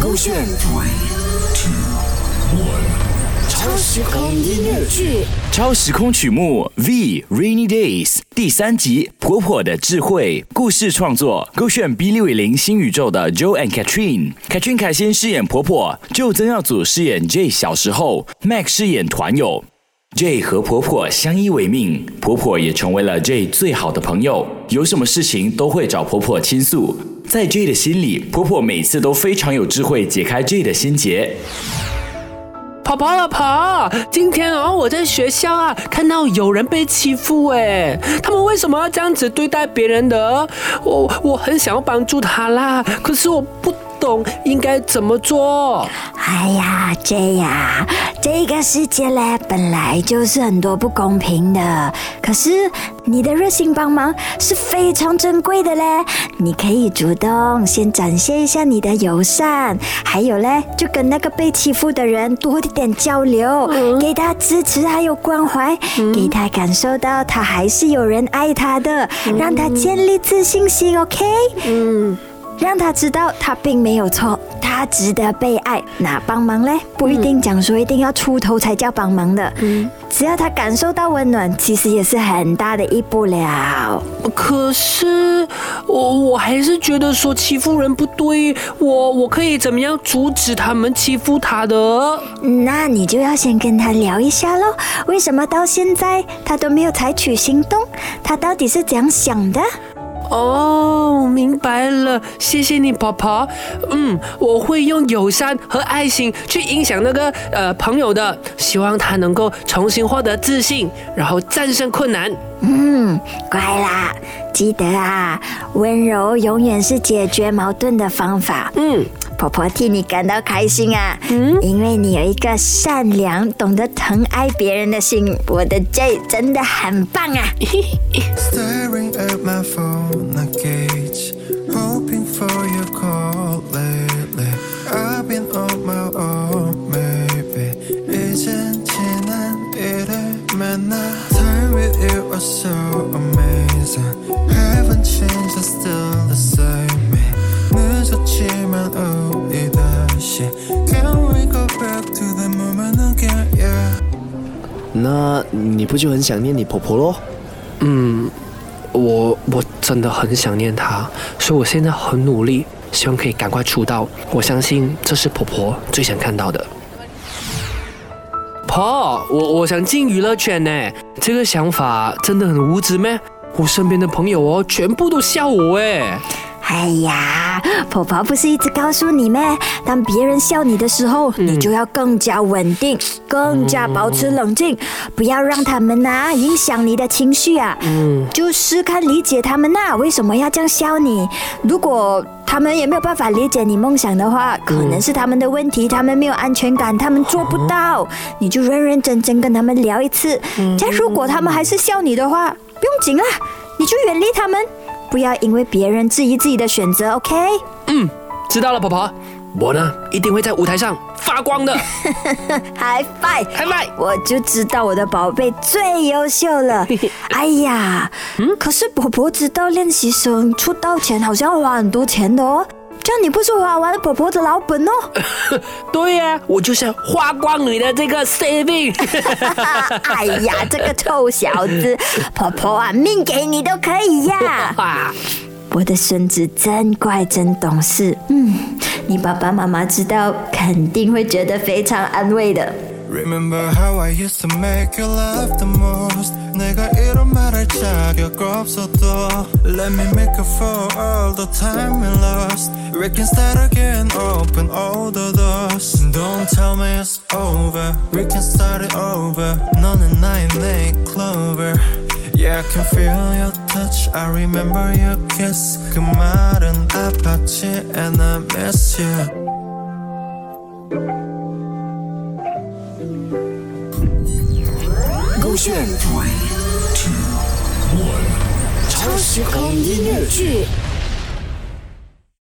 勾选 Three, Two, One，超时空音乐剧。超时空曲目《V Rainy Days》第三集《婆婆的智慧》故事创作，勾选 B 六零新宇宙的 Joe and Catherine。Catherine 凯先饰演婆婆，Joe 曾耀祖饰演 J 小时候，Mac 饰演团友。J 和婆婆相依为命，婆婆也成为了 J 最好的朋友，有什么事情都会找婆婆倾诉。在 J 的心里，婆婆每次都非常有智慧，解开 J 的心结。婆婆老婆，今天哦，我在学校啊，看到有人被欺负哎，他们为什么要这样子对待别人的？我我很想要帮助他啦，可是我不懂应该怎么做。哎呀，这呀，这个世界嘞本来就是很多不公平的，可是你的热心帮忙是非常珍贵的嘞。你可以主动先展现一下你的友善，还有嘞，就跟那个被欺负的人多一点交流，给他支持还有关怀，给他感受到他还是有人爱他的，让他建立自信心。OK，嗯，让他知道他并没有错，他值得被爱。那帮忙嘞，不一定讲说一定要出头才叫帮忙的，嗯只要他感受到温暖，其实也是很大的一步了。可是我我还是觉得说欺负人不对，我我可以怎么样阻止他们欺负他的？那你就要先跟他聊一下喽，为什么到现在他都没有采取行动？他到底是怎样想的？哦，明白了，谢谢你，婆婆。嗯，我会用友善和爱心去影响那个呃朋友的，希望他能够重新获得自信，然后战胜困难。嗯，乖啦，记得啊，温柔永远是解决矛盾的方法。嗯，婆婆替你感到开心啊。因为你有一个善良懂得疼爱别人的心我的 j 真的很棒啊。Staring I'm still the same. Man. me. 늦었지만 우리 다시. Can we go back to the moment again? Yeah. 那你不就很想念你婆婆喽？我我真的很想念她，所以我现在很努力，希望可以赶快出道。我相信这是婆婆最想看到的。婆，我我想进娱乐圈呢，这个想法真的很无知咩？我身边的朋友哦，全部都笑我哎。 哎呀，婆婆不是一直告诉你吗？当别人笑你的时候，你就要更加稳定，更加保持冷静，不要让他们呐、影响你的情绪啊。嗯，就是看理解他们呐、为什么要这样笑你。如果他们也没有办法理解你梦想的话，可能是他们的问题，他们没有安全感，他们做不到。你就认认真真跟他们聊一次。这样如果他们还是笑你的话，不用紧啦，你就远离他们。不要因为别人质疑自己的选择，OK？嗯知道了，婆婆，我呢一定会在舞台上发光的。High five！嗨拜！我就知道我的宝贝最优秀了。哎呀，可是婆婆知道练习生出道前好像要花很多钱的哦。这样你不是花完了婆婆的老本哦？对呀、我就是花光你的这个 saving。哎呀，这个臭小子，婆婆啊，命给你都可以呀。啊，我的孙子真乖，真懂事。嗯，你爸爸妈妈知道，肯定会觉得非常安慰的。 Remember how I used to make you laugh the most 내가 이런 말 할 자격 없어도 Let me make up for all the time we lost We can start again, open all the doors Don't tell me it's over We can start it over 너는 나의 내 clover Yeah, I can feel your touch I remember your kiss 그 말은 아팠지 And I miss you Three, Two, One，勾选 超时空音乐剧。